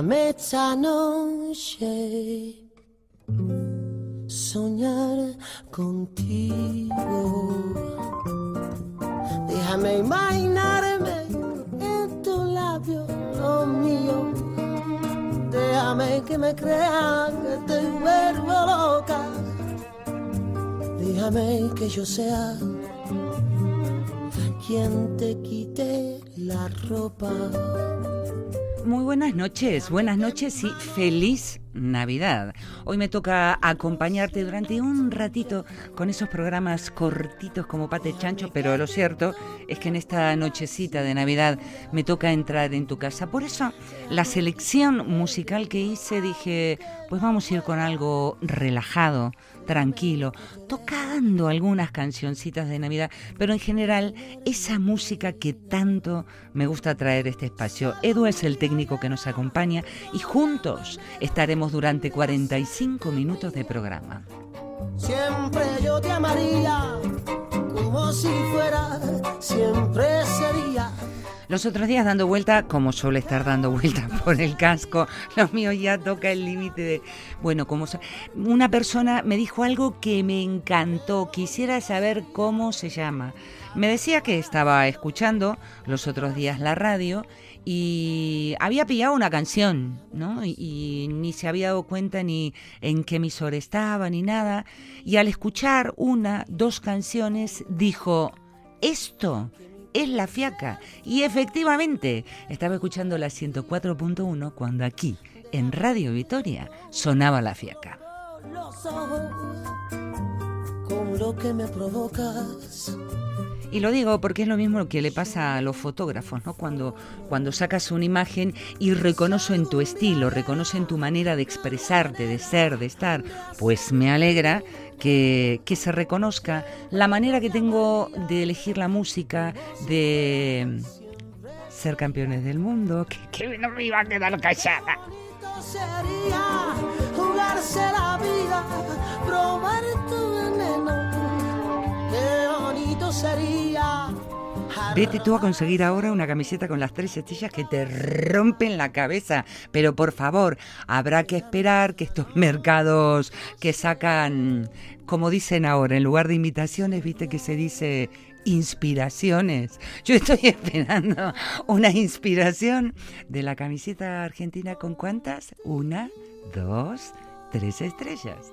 Déjame esta noche soñar contigo. Déjame imaginarme en tu labio lo mío. Déjame que me crea que te vuelvo loca. Déjame que yo sea quien te quite la ropa. Muy buenas noches, buenas noches y feliz Navidad. Hoy me toca acompañarte durante un ratito con esos programas cortitos como Pate Chancho, pero lo cierto es que en esta nochecita de Navidad me toca entrar en tu casa. Por eso, la selección musical que hice dije, pues vamos a ir con algo relajado, tranquilo, tocando algunas cancioncitas de Navidad, pero en general esa música que tanto me gusta traer este espacio. Edu es el técnico que nos acompaña y juntos estaremos durante 45 minutos de programa. Siempre yo te amaría como si fuera, siempre sería los otros días dando vuelta, como suele estar dando vuelta por el casco, lo mío ya toca el límite de... Bueno, como una persona me dijo algo que me encantó, quisiera saber cómo se llama. Me decía que estaba escuchando los otros días la radio y había pillado una canción, ¿no? Y, y, ni se había dado cuenta ni en qué emisor estaba ni nada. Y al escuchar una, dos canciones, dijo, esto es la fiaca. Y efectivamente, estaba escuchando la 104.1 cuando aquí, en Radio Vitoria, sonaba la fiaca. Con lo que me provocas. Y lo digo porque es lo mismo que le pasa a los fotógrafos, ¿no? Cuando, cuando sacas una imagen y reconocen tu estilo, reconocen tu manera de expresarte, de ser, de estar, pues me alegra que, se reconozca la manera que tengo de elegir la música, de ser campeones del mundo, que, no me iba a quedar callada. Sería jugarse la vida, probar tu veneno. Qué bonito sería Vete tú a conseguir ahora una camiseta con las tres estrellas que te rompen la cabeza. Pero por favor, habrá que esperar que estos mercados que sacan, como dicen ahora, en lugar de imitaciones, viste que se dice inspiraciones. Yo estoy esperando una inspiración de la camiseta argentina con cuántas? Una, dos, tres estrellas.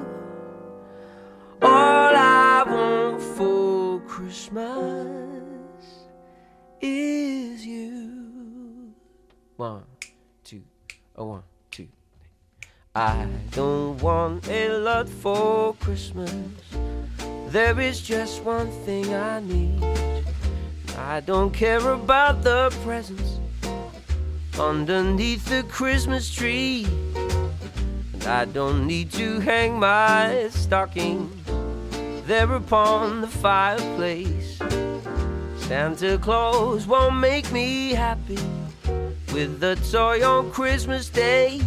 Christmas is you. One, two, a one, two. I don't want a lot for Christmas. There is just one thing I need. I don't care about the presents underneath the Christmas tree. And I don't need to hang my stocking there upon the fireplace. Santa Claus won't make me happy with the toy on Christmas Day.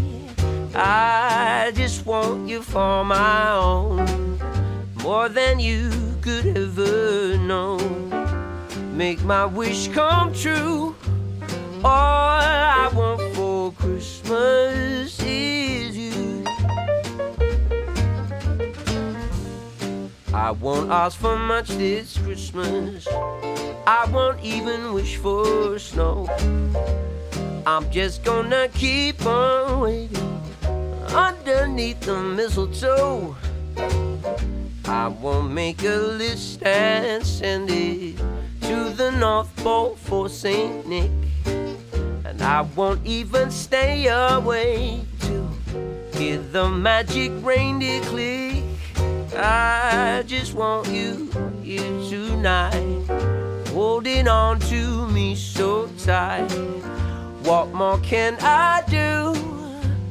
I just want you for my own, more than you could ever know. Make my wish come true. All I want for Christmas I won't ask for much this Christmas. I won't even wish for snow. I'm just gonna keep on waiting underneath the mistletoe. I won't make a list and send it to the North Pole for St. Nick. And I won't even stay away to hear the magic reindeer click. I just want you here tonight. holding on to me so tight. What more can I do?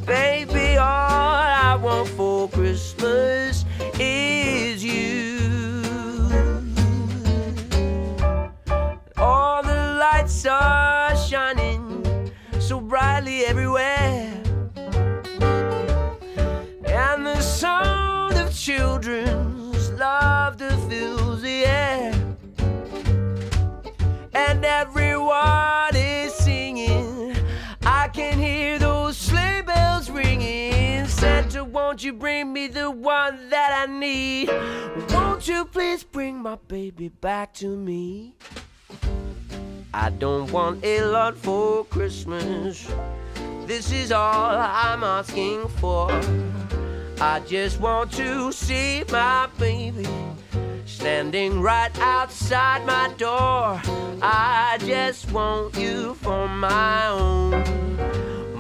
Baby, all I want for Christmas is you. All the lights are shining so brightly everywhere. And the of children's laughter fills the air. And everyone is singing. I can hear those sleigh bells ringing. Santa, won't you bring me the one that I need? Won't you please bring my baby back to me? I don't want a lot for Christmas. This is all I'm asking for. I just want to see my baby standing right outside my door. I just want you for my own,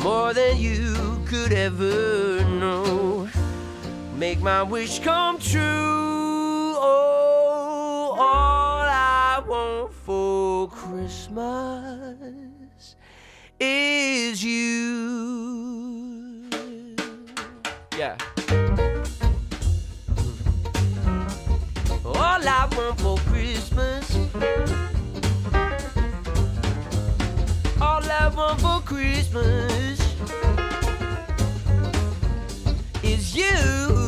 more than you could ever know. Make my wish come true. Oh, all I want for Christmas is you. Want for Christmas. All I want for Christmas is you.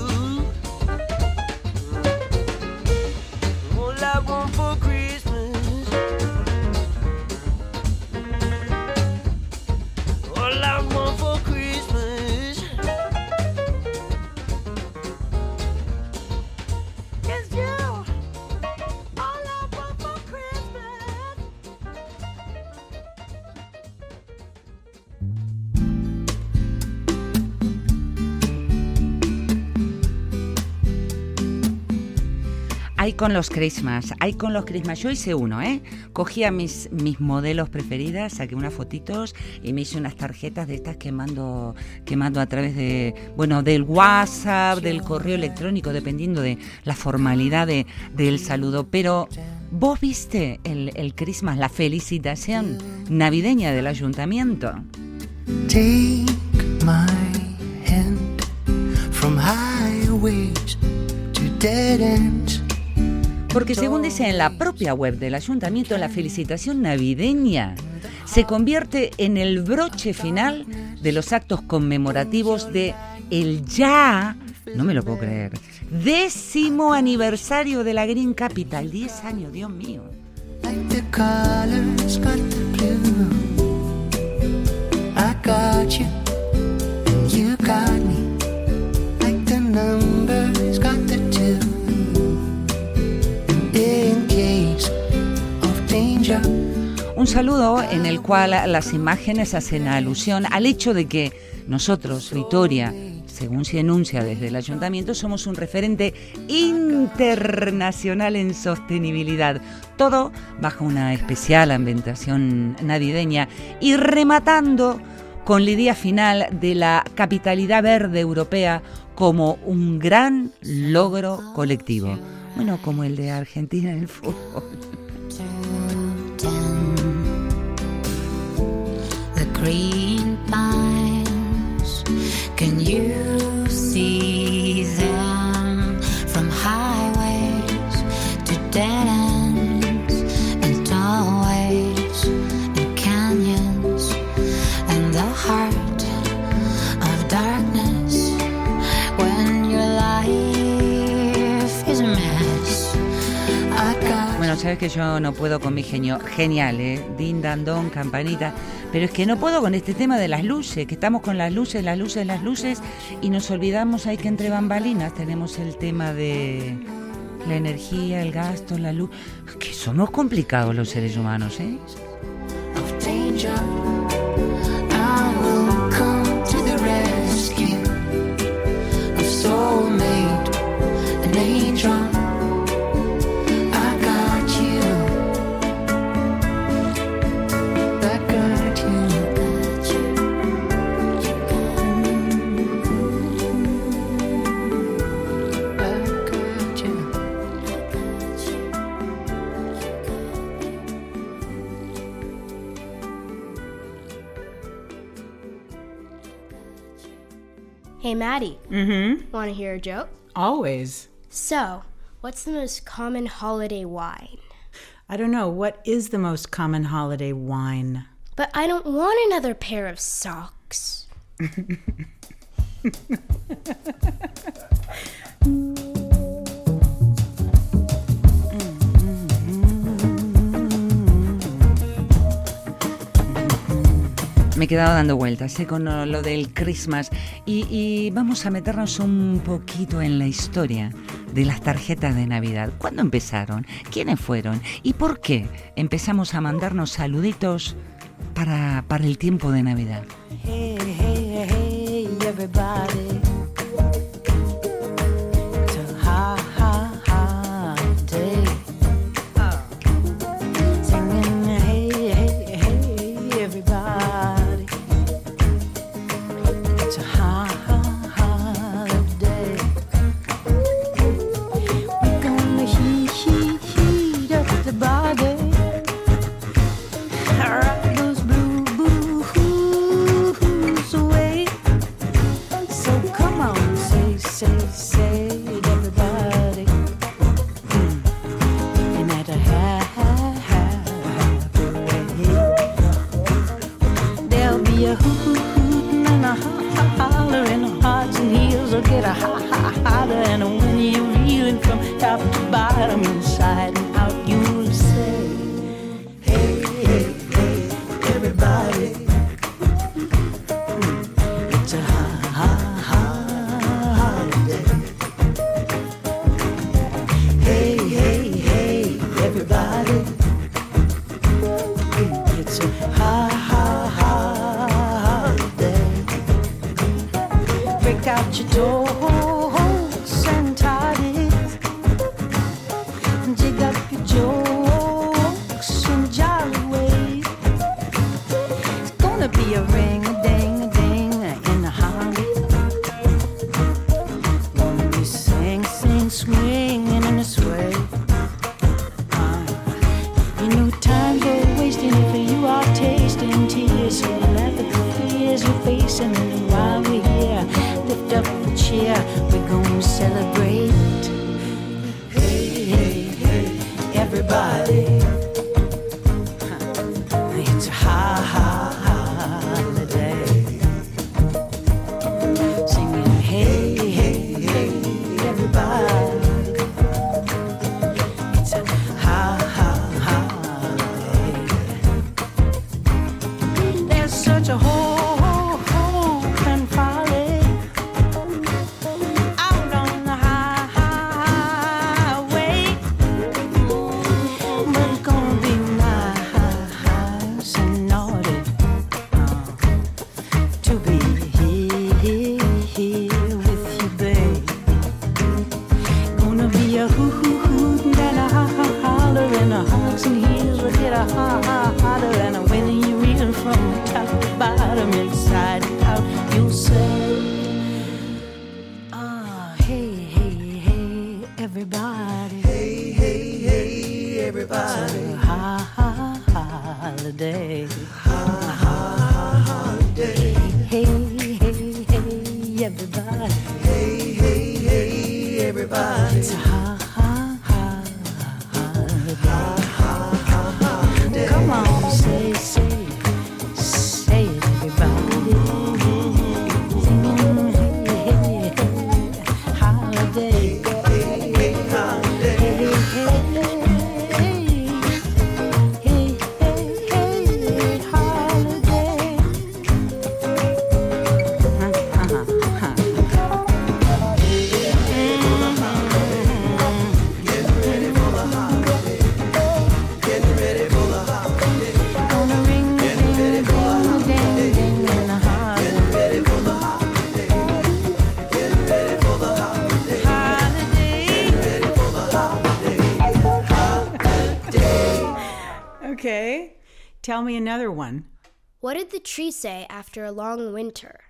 Hay con los Christmas, hay con los Christmas. Yo hice uno, ¿eh? Cogí a mis, mis modelos preferidas, saqué unas fotitos y me hice unas tarjetas de estas que mando, que mando a través de, bueno, del WhatsApp, del correo electrónico, dependiendo de la formalidad de, del saludo. Pero, ¿vos viste el, el Christmas, la felicitación navideña del ayuntamiento? Take my hand from highways to dead ends. Porque según dice en la propia web del ayuntamiento, la felicitación navideña se convierte en el broche final de los actos conmemorativos de el ya, no me lo puedo creer, décimo aniversario de la Green Capital. 10 años, Dios mío. Un saludo en el cual las imágenes hacen alusión al hecho de que nosotros, Vitoria, según se enuncia desde el ayuntamiento, somos un referente internacional en sostenibilidad. Todo bajo una especial ambientación navideña y rematando con la idea final de la capitalidad verde europea como un gran logro colectivo. Bueno, como el de Argentina en el fútbol. Green pines. Can you sabes que yo no puedo con mi genio. Genial, ¿eh? Din, dan, don, campanita. Pero es que no puedo con este tema de las luces, que estamos con las luces, las luces, las luces, y nos olvidamos ahí que entre bambalinas tenemos el tema de la energía, el gasto, la luz. Que somos complicados los seres humanos, ¿eh? Hey, Maddie, Mm-hmm. want to hear a joke? Always. So, what's the most common holiday wine? I don't know. What is the most common holiday wine? But I don't want another pair of socks. Me he quedado dando vueltas ¿eh? con lo del Christmas y, vamos a meternos un poquito en la historia de las tarjetas de Navidad. ¿Cuándo empezaron? ¿Quiénes fueron? ¿Y por qué empezamos a mandarnos saluditos para, para el tiempo de Navidad? Be a hoot and a holler and a hearts and heels will get a ha ha hotter and when you're reeling from top to bottom, inside and out, Tell me another one. What did the tree say after a long winter?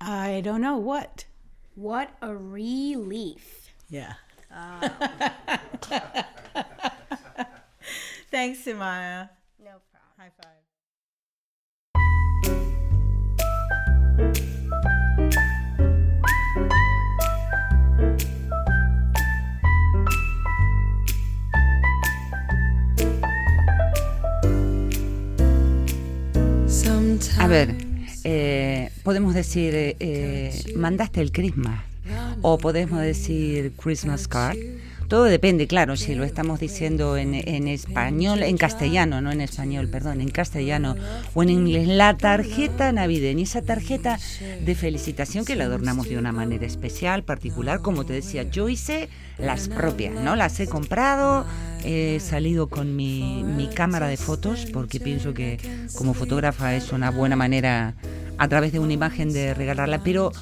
I don't know what. What a relief. Yeah. Thanks, Samaya. No problem. High five. Ver, eh, podemos decir, eh, eh, mandaste el Christmas o podemos decir Christmas card. Todo depende, claro, si lo estamos diciendo en, en español, en castellano, no en español, perdón, en castellano o en inglés. La tarjeta navideña, esa tarjeta de felicitación que la adornamos de una manera especial, particular, como te decía, yo hice las propias, ¿no? Las he comprado, he salido con mi, mi cámara de fotos porque pienso que como fotógrafa es una buena manera a través de una imagen de regalarla, pero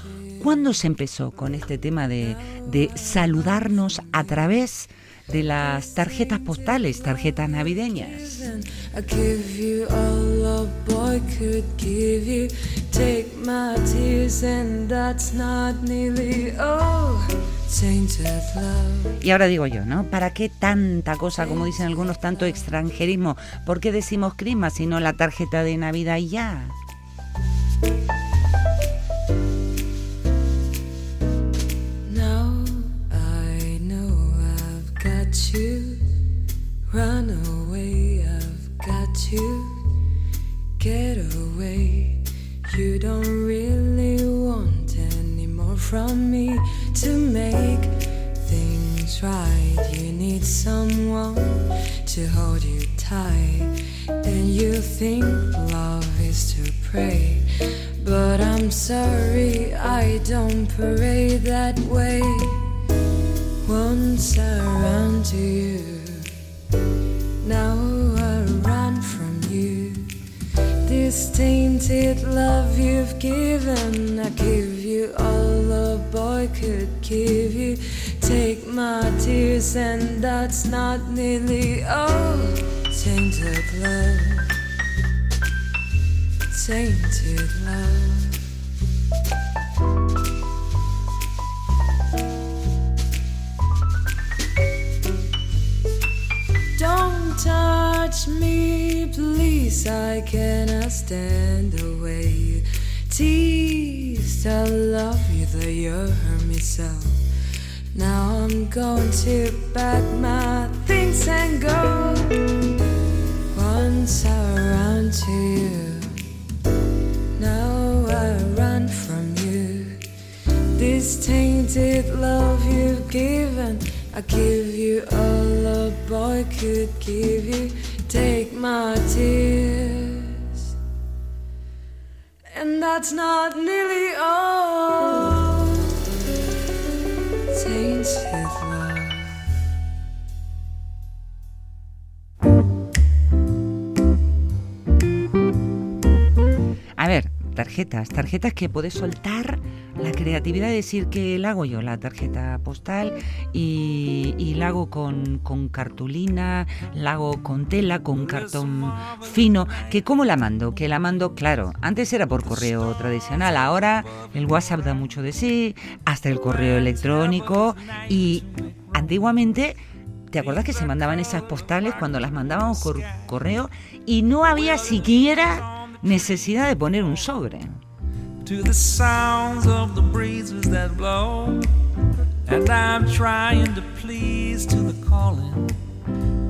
¿cuándo se empezó con este tema de, de saludarnos a través de las tarjetas postales, tarjetas navideñas? Y ahora digo yo, ¿no? ¿Para qué tanta cosa, como dicen algunos, tanto extranjerismo? ¿Por qué decimos Christmas si no la tarjeta de Navidad y ya? Run away, I've got to Get away. You don't really want any more from me to make things right. You need someone to hold you tight. And you think love is to pray. But I'm sorry, I don't parade that way. Once I ran to you, now I run from you. This tainted love you've given, I give you all a boy could give you. Take my tears, and that's not nearly all. Tainted love, tainted love. Please. I cannot stand the way you tease. I love you, though you hurt me so. Now I'm going to pack my things and go. Once I ran to you, now I run from you. This tainted love you've given, I give you all a boy could give you. Take my tears, and that's not nearly all. Tainted love. A ver, tarjetas, tarjetas que podés soltar la creatividad de decir que la hago yo, la tarjeta postal, y, y la hago con, con cartulina, la hago con tela, con cartón fino, que cómo la mando, que la mando, claro, antes era por correo tradicional, ahora el WhatsApp da mucho de sí, hasta el correo electrónico, y antiguamente... ¿Te acuerdas que se mandaban esas postales cuando las mandábamos por correo y no había siquiera necesidad de poner un sobre? To the sounds of the breezes that blow. And I'm trying to please to the calling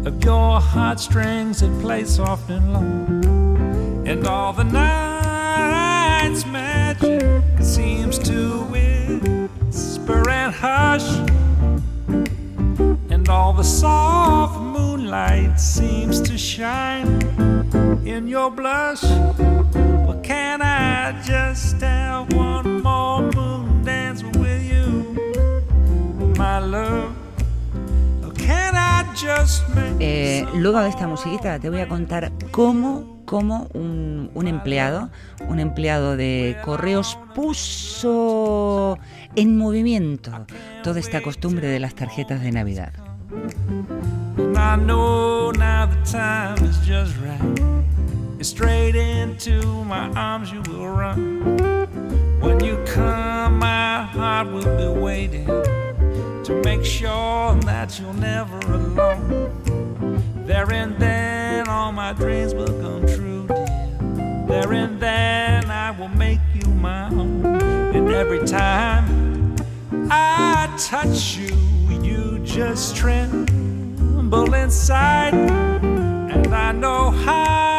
of your heartstrings that play soft and low. And all the night's magic seems to whisper and hush. And all the soft moonlight seems to shine in your blush. Well, can I just have one more moon dance with you, my love? Or can I just make Eh, luego de esta musiquita te voy a contar cómo, cómo un, un empleado, un empleado de correos puso en movimiento toda esta costumbre de las tarjetas de Navidad. Straight into my arms you will run. When you come, my heart will be waiting to make sure that you're never alone. There and then, all my dreams will come true, dear. There and then, I will make you my own. And every time I touch you, you just tremble inside. And I know how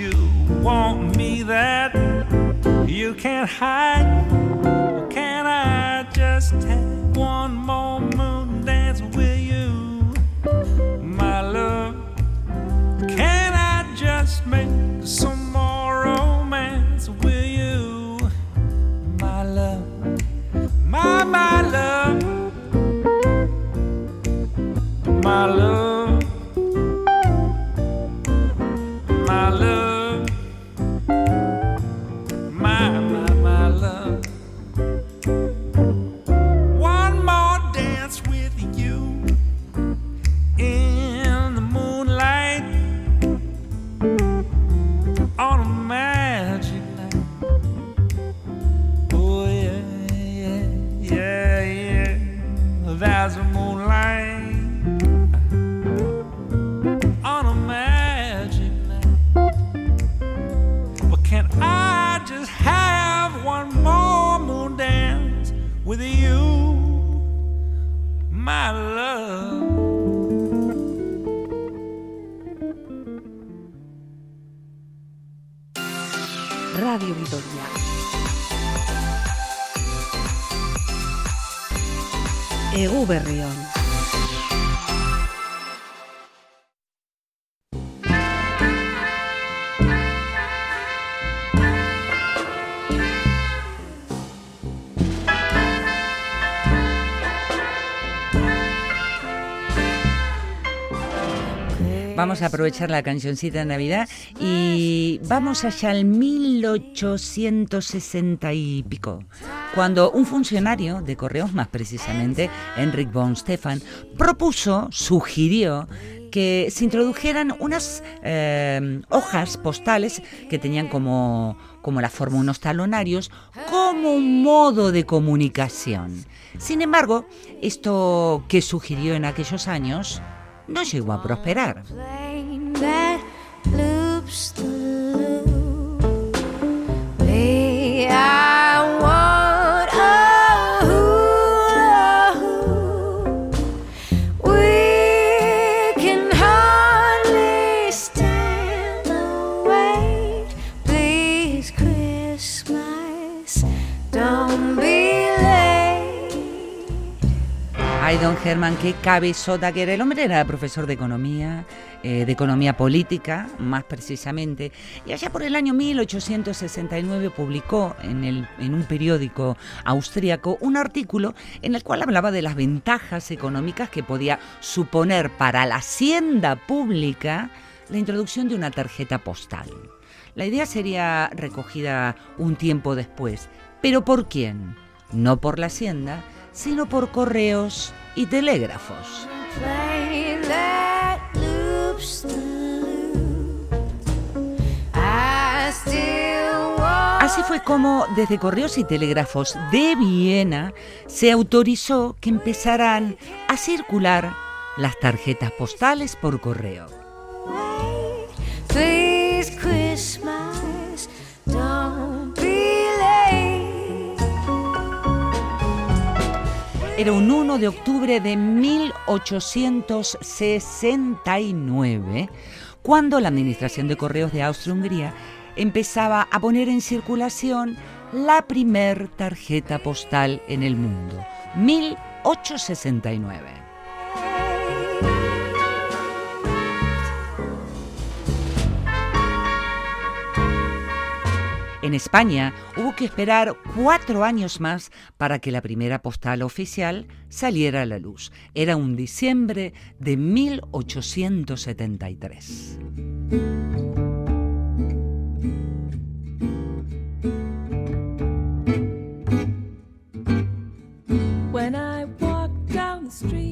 you want me that you can't hide. Can I just have one more moon dance with you, my love? Can I just make some more romance with you, my love? My, my love, my love, Vamos a aprovechar la cancioncita de Navidad y vamos allá al 1860 y pico, cuando un funcionario de correos, más precisamente Enric von Stefan, propuso, sugirió que se introdujeran unas eh, hojas postales que tenían como, como la forma unos talonarios, como un modo de comunicación. Sin embargo, esto que sugirió en aquellos años no llegó a prosperar. Don Germán, qué cabezota que era. El hombre era profesor de economía, eh, de economía política, más precisamente. Y allá por el año 1869 publicó en, el, en un periódico austríaco un artículo en el cual hablaba de las ventajas económicas que podía suponer para la hacienda pública la introducción de una tarjeta postal. La idea sería recogida un tiempo después. ¿Pero por quién? No por la hacienda, sino por correos y telégrafos. Así fue como desde Correos y Telégrafos de Viena se autorizó que empezaran a circular las tarjetas postales por correo. Era un 1 de octubre de 1869 cuando la Administración de Correos de Austria-Hungría empezaba a poner en circulación la primer tarjeta postal en el mundo, 1869. En España hubo que esperar cuatro años más para que la primera postal oficial saliera a la luz. Era un diciembre de 1873. When I walk down the street,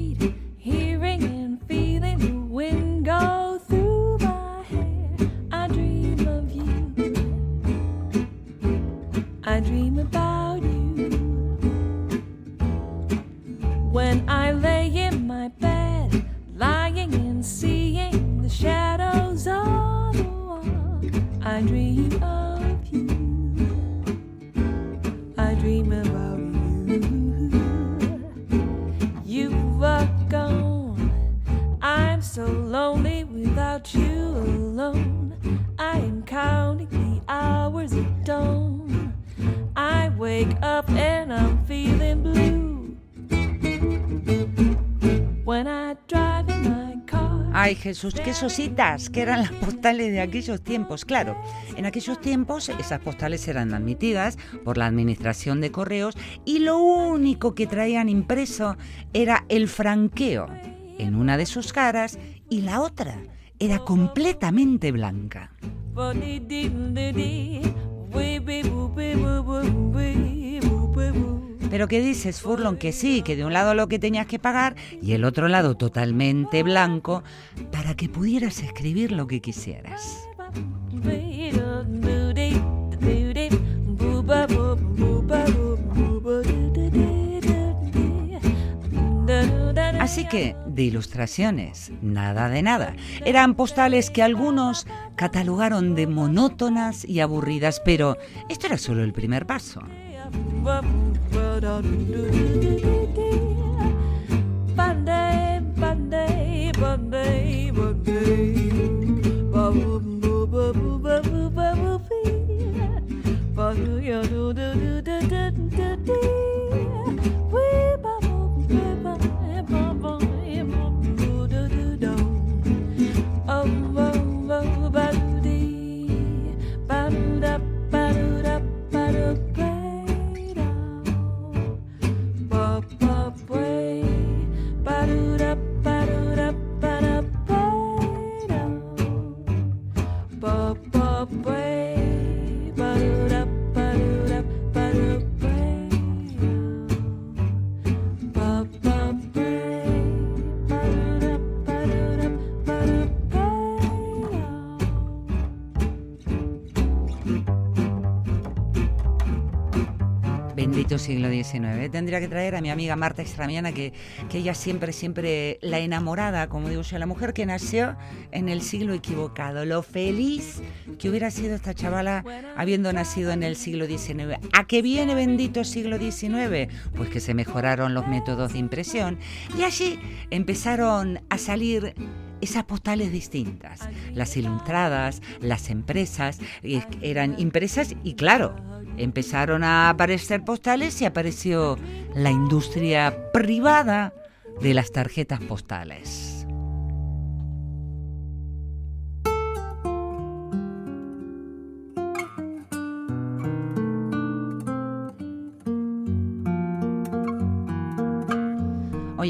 Jesús, qué sositas, que eran las postales de aquellos tiempos. Claro, en aquellos tiempos esas postales eran admitidas por la Administración de Correos y lo único que traían impreso era el franqueo en una de sus caras y la otra era completamente blanca. Pero ¿qué dices, Furlon? Que sí, que de un lado lo que tenías que pagar y el otro lado totalmente blanco para que pudieras escribir lo que quisieras. Así que, de ilustraciones, nada de nada. Eran postales que algunos catalogaron de monótonas y aburridas, pero esto era solo el primer paso. Bendito siglo XIX. Tendría que traer a mi amiga Marta Estramiana, que, que ella siempre, siempre la enamorada, como digo yo, la mujer que nació en el siglo equivocado. Lo feliz que hubiera sido esta chavala habiendo nacido en el siglo XIX. ¿A qué viene bendito siglo XIX? Pues que se mejoraron los métodos de impresión y allí empezaron a salir esas postales distintas. Las ilustradas, las empresas, eh, eran impresas y claro, empezaron a aparecer postales y apareció la industria privada de las tarjetas postales.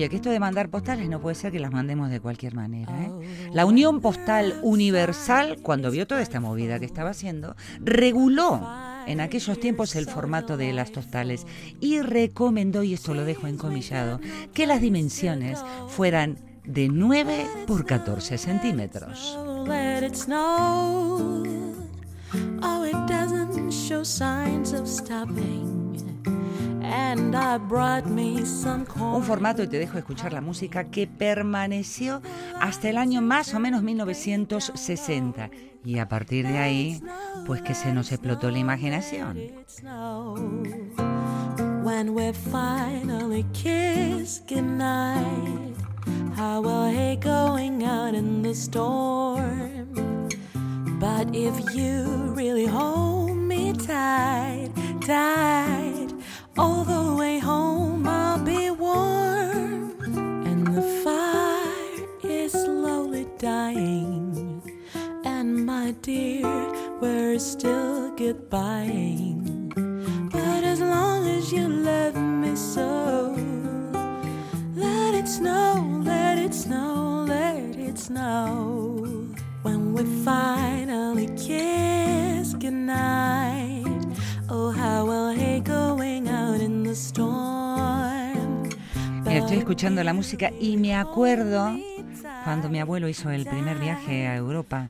Que esto de mandar postales no puede ser que las mandemos de cualquier manera. ¿eh? La Unión Postal Universal, cuando vio toda esta movida que estaba haciendo, reguló en aquellos tiempos el formato de las postales y recomendó, y esto lo dejo encomillado, que las dimensiones fueran de 9 por 14 centímetros. Un formato, y te dejo escuchar la música, que permaneció hasta el año más o menos 1960. Y a partir de ahí, pues que se nos explotó la imaginación. how will hate going out in the storm? But if you really hold me tight, tight, But as long as you love me so, let it snow, let it snow, let it snow. When we finally kiss goodnight, oh, how will hate going out in the storm. Mira, estoy escuchando la música y me acuerdo cuando mi abuelo hizo el primer viaje a Europa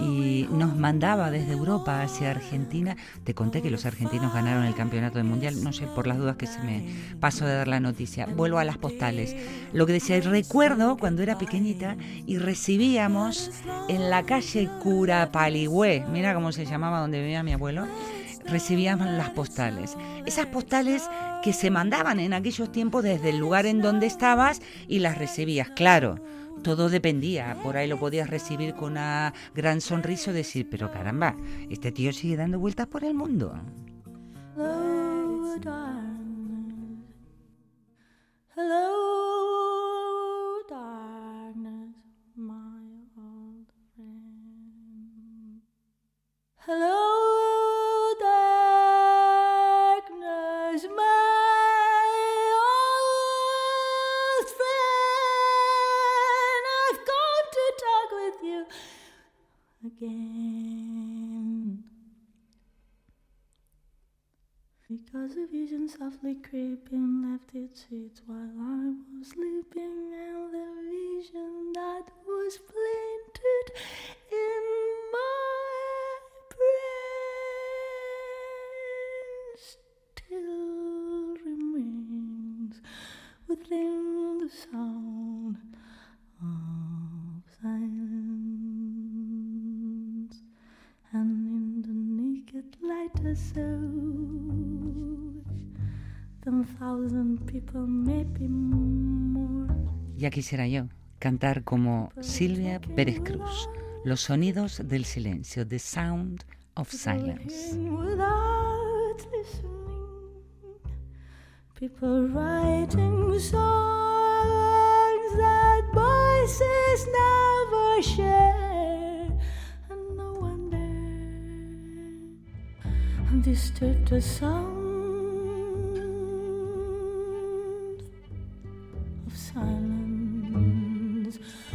y nos mandaba desde Europa hacia Argentina. Te conté que los argentinos ganaron el campeonato del mundial, no sé, por las dudas que se me pasó de dar la noticia. Vuelvo a las postales. Lo que decía, recuerdo cuando era pequeñita y recibíamos en la calle Curapaligüe, mira cómo se llamaba donde vivía mi abuelo, recibíamos las postales. Esas postales que se mandaban en aquellos tiempos desde el lugar en donde estabas y las recibías, claro. Todo dependía, por ahí lo podías recibir con una gran sonrisa y decir, pero caramba, este tío sigue dando vueltas por el mundo. Hello, creeping left its seat while I was sleeping, and the vision that was planted in my brain still remains within the sound of silence. And in the naked light I saw Ya quisiera yo cantar como Silvia Pérez Cruz, los sonidos del silencio, The Sound of Silence. Without listening, people writing songs that voices never share, and no one dare disturb the sound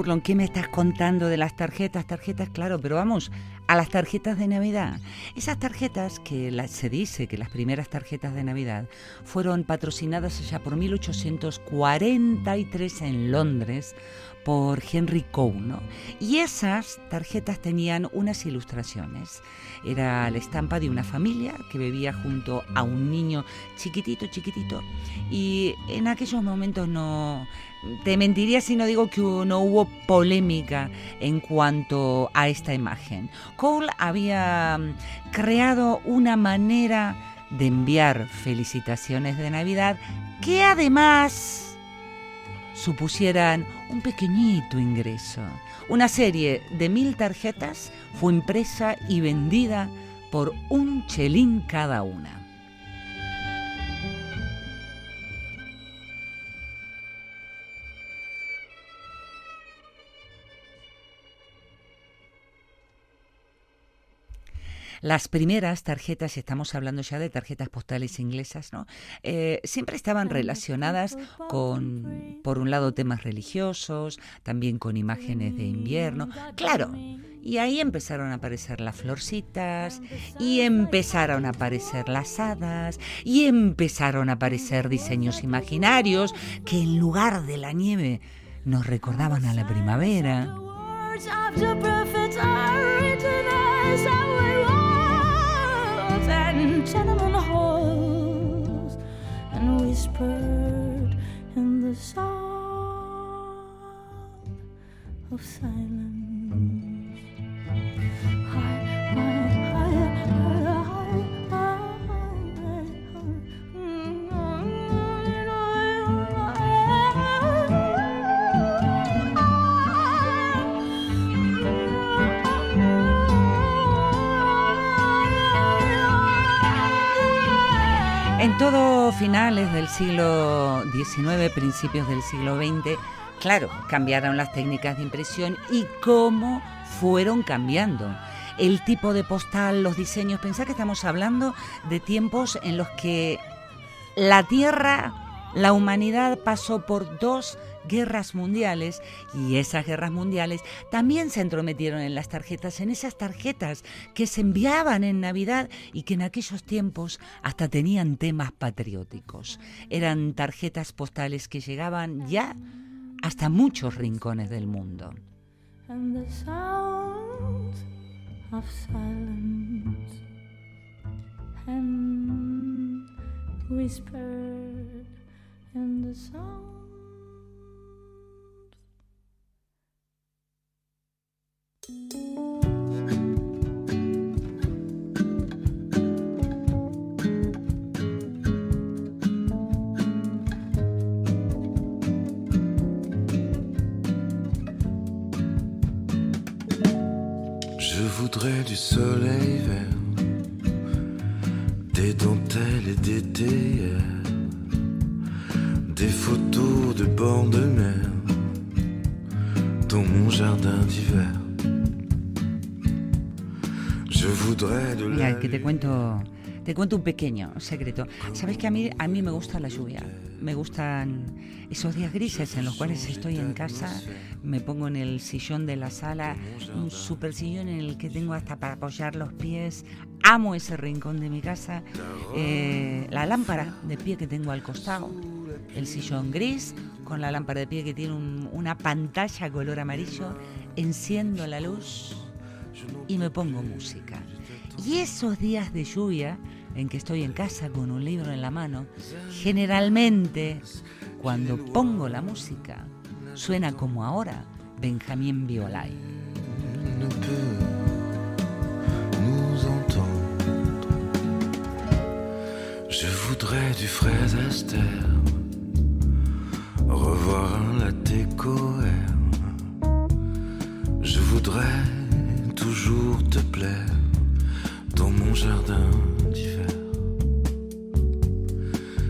Pero a ver, Furlon, ¿qué me estás contando de las tarjetas? Tarjetas, claro, pero vamos a las tarjetas de Navidad. Esas tarjetas que se dice que las primeras tarjetas de Navidad fueron patrocinadas allá por 1843 en Londres por Henry Coe, ¿no? Y esas tarjetas tenían unas ilustraciones. Era la estampa de una familia que bebía junto a un niño chiquitito, chiquitito. Y en aquellos momentos no... Te mentiría si no digo que no hubo polémica en cuanto a esta imagen. Cole había mm, creado una manera de enviar felicitaciones de Navidad que además supusieran un pequeñito ingreso. Una serie de mil tarjetas fue impresa y vendida por un chelín cada una. Las primeras tarjetas, estamos hablando ya de tarjetas postales inglesas, ¿no? Eh, siempre estaban relacionadas con, por un lado, temas religiosos, también con imágenes de invierno. Claro, y ahí empezaron a aparecer las florcitas, y empezaron a aparecer las hadas, y empezaron a aparecer diseños imaginarios que en lugar de la nieve nos recordaban a la primavera. Gentlemen halls and whispered in the sound of silence. En todo finales del siglo XIX, principios del siglo XX, claro, cambiaron las técnicas de impresión y cómo fueron cambiando. El tipo de postal, los diseños, pensá que estamos hablando de tiempos en los que la Tierra, la humanidad pasó por dos guerras mundiales y esas guerras mundiales también se entrometieron en las tarjetas, en esas tarjetas que se enviaban en Navidad y que en aquellos tiempos hasta tenían temas patrióticos. Eran tarjetas postales que llegaban ya hasta muchos rincones del mundo. and the sound. voudrais du soleil vert, des dentelles et des théières des photos de bord de mer dans mon jardin d'hiver. Je voudrais de Mira, que te cuento, te cuento un pequeño secreto. Sabes que a mí, a mí me gusta la lluvia. Me gustan esos días grises en los cuales estoy en casa, me pongo en el sillón de la sala, un super sillón en el que tengo hasta para apoyar los pies. Amo ese rincón de mi casa. Eh, la lámpara de pie que tengo al costado, el sillón gris con la lámpara de pie que tiene un- una pantalla color amarillo. Enciendo la luz y me pongo música. Y esos días de lluvia en que estoy en casa con un libro en la mano, generalmente cuando pongo la música suena como ahora Benjamín Violay. Revoir latte coère. Je voudrais toujours te plaire dans mon jardin d'hiver.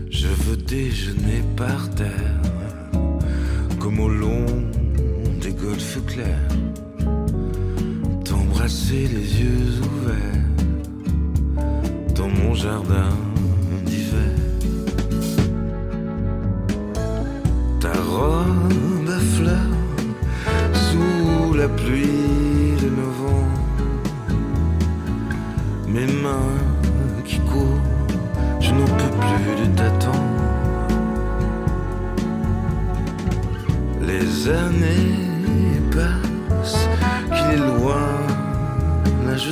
Je veux déjeuner par terre, comme au long des golfes clairs t'embrasser les yeux ouverts dans mon jardin robe à fleurs sous la pluie de novembre, mes mains qui courent, je n'en peux plus de t'attendre. Les années passent, qu'il est loin, là je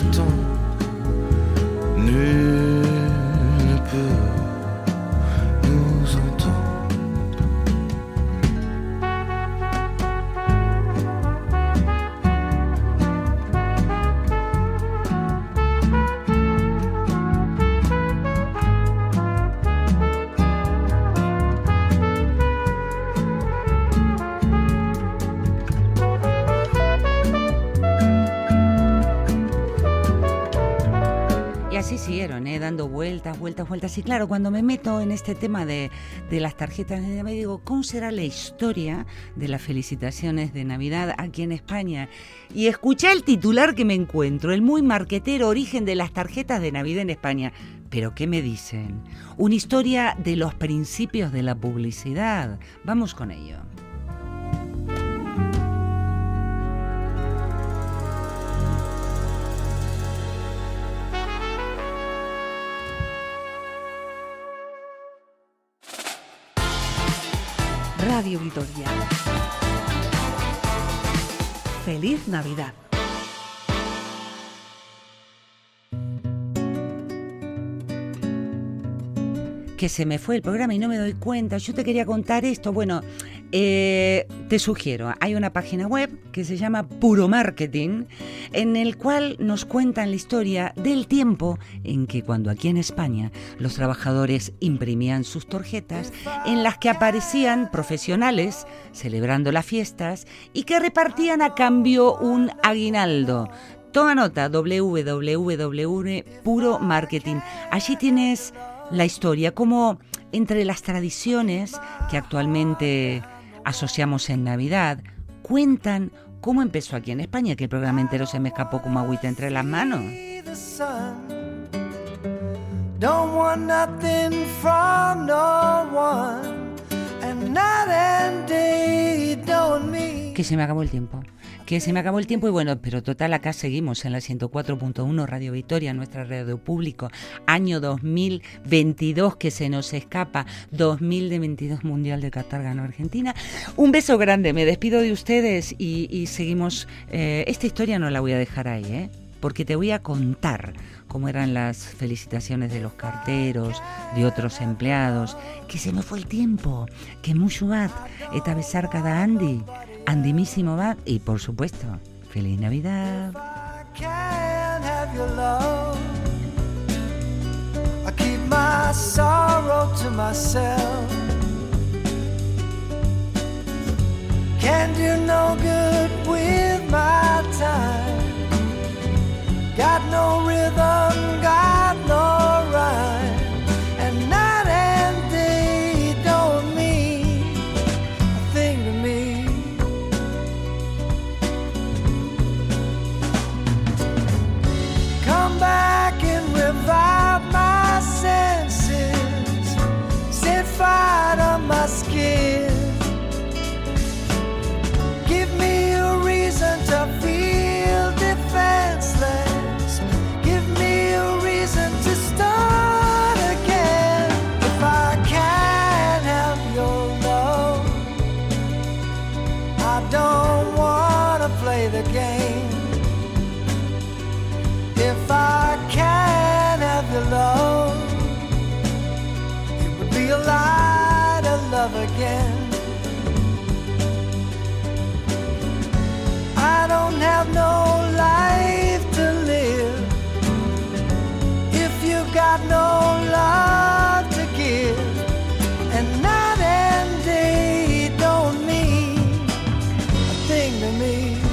Y claro, cuando me meto en este tema de, de las tarjetas de Navidad, digo, ¿cómo será la historia de las felicitaciones de Navidad aquí en España? Y escuché el titular que me encuentro, el muy marquetero origen de las tarjetas de Navidad en España. Pero ¿qué me dicen? Una historia de los principios de la publicidad. Vamos con ello. Radio Vitoria. Feliz Navidad. que se me fue el programa y no me doy cuenta. Yo te quería contar esto. Bueno, eh, te sugiero, hay una página web que se llama Puro Marketing, en el cual nos cuentan la historia del tiempo en que cuando aquí en España los trabajadores imprimían sus tarjetas, en las que aparecían profesionales celebrando las fiestas y que repartían a cambio un aguinaldo. Toma nota, www.puromarketing. Allí tienes la historia, como entre las tradiciones que actualmente asociamos en Navidad, cuentan cómo empezó aquí en España, que el programa entero se me escapó como agüita entre las manos. the sun. Don't want nothing from no one. And night and day don't mean. Que se me acabó el tiempo. Que se me acabó el tiempo y bueno, pero total acá seguimos en la 104.1 Radio Victoria, nuestra radio público, año 2022 que se nos escapa, 2022 Mundial de Qatar ganó Argentina. Un beso grande, me despido de ustedes y, seguimos, eh, esta historia no la voy a dejar ahí, ¿eh? porque te voy a contar cómo eran las felicitaciones de los carteros, de otros empleados, que se me fue el tiempo, que mucho bat, esta besar cada Andy, Andimísimo bat y por supuesto, feliz Navidad. Can't do no good with my time. have no life to live. If you've got no love to give and night and day don't mean a thing to me.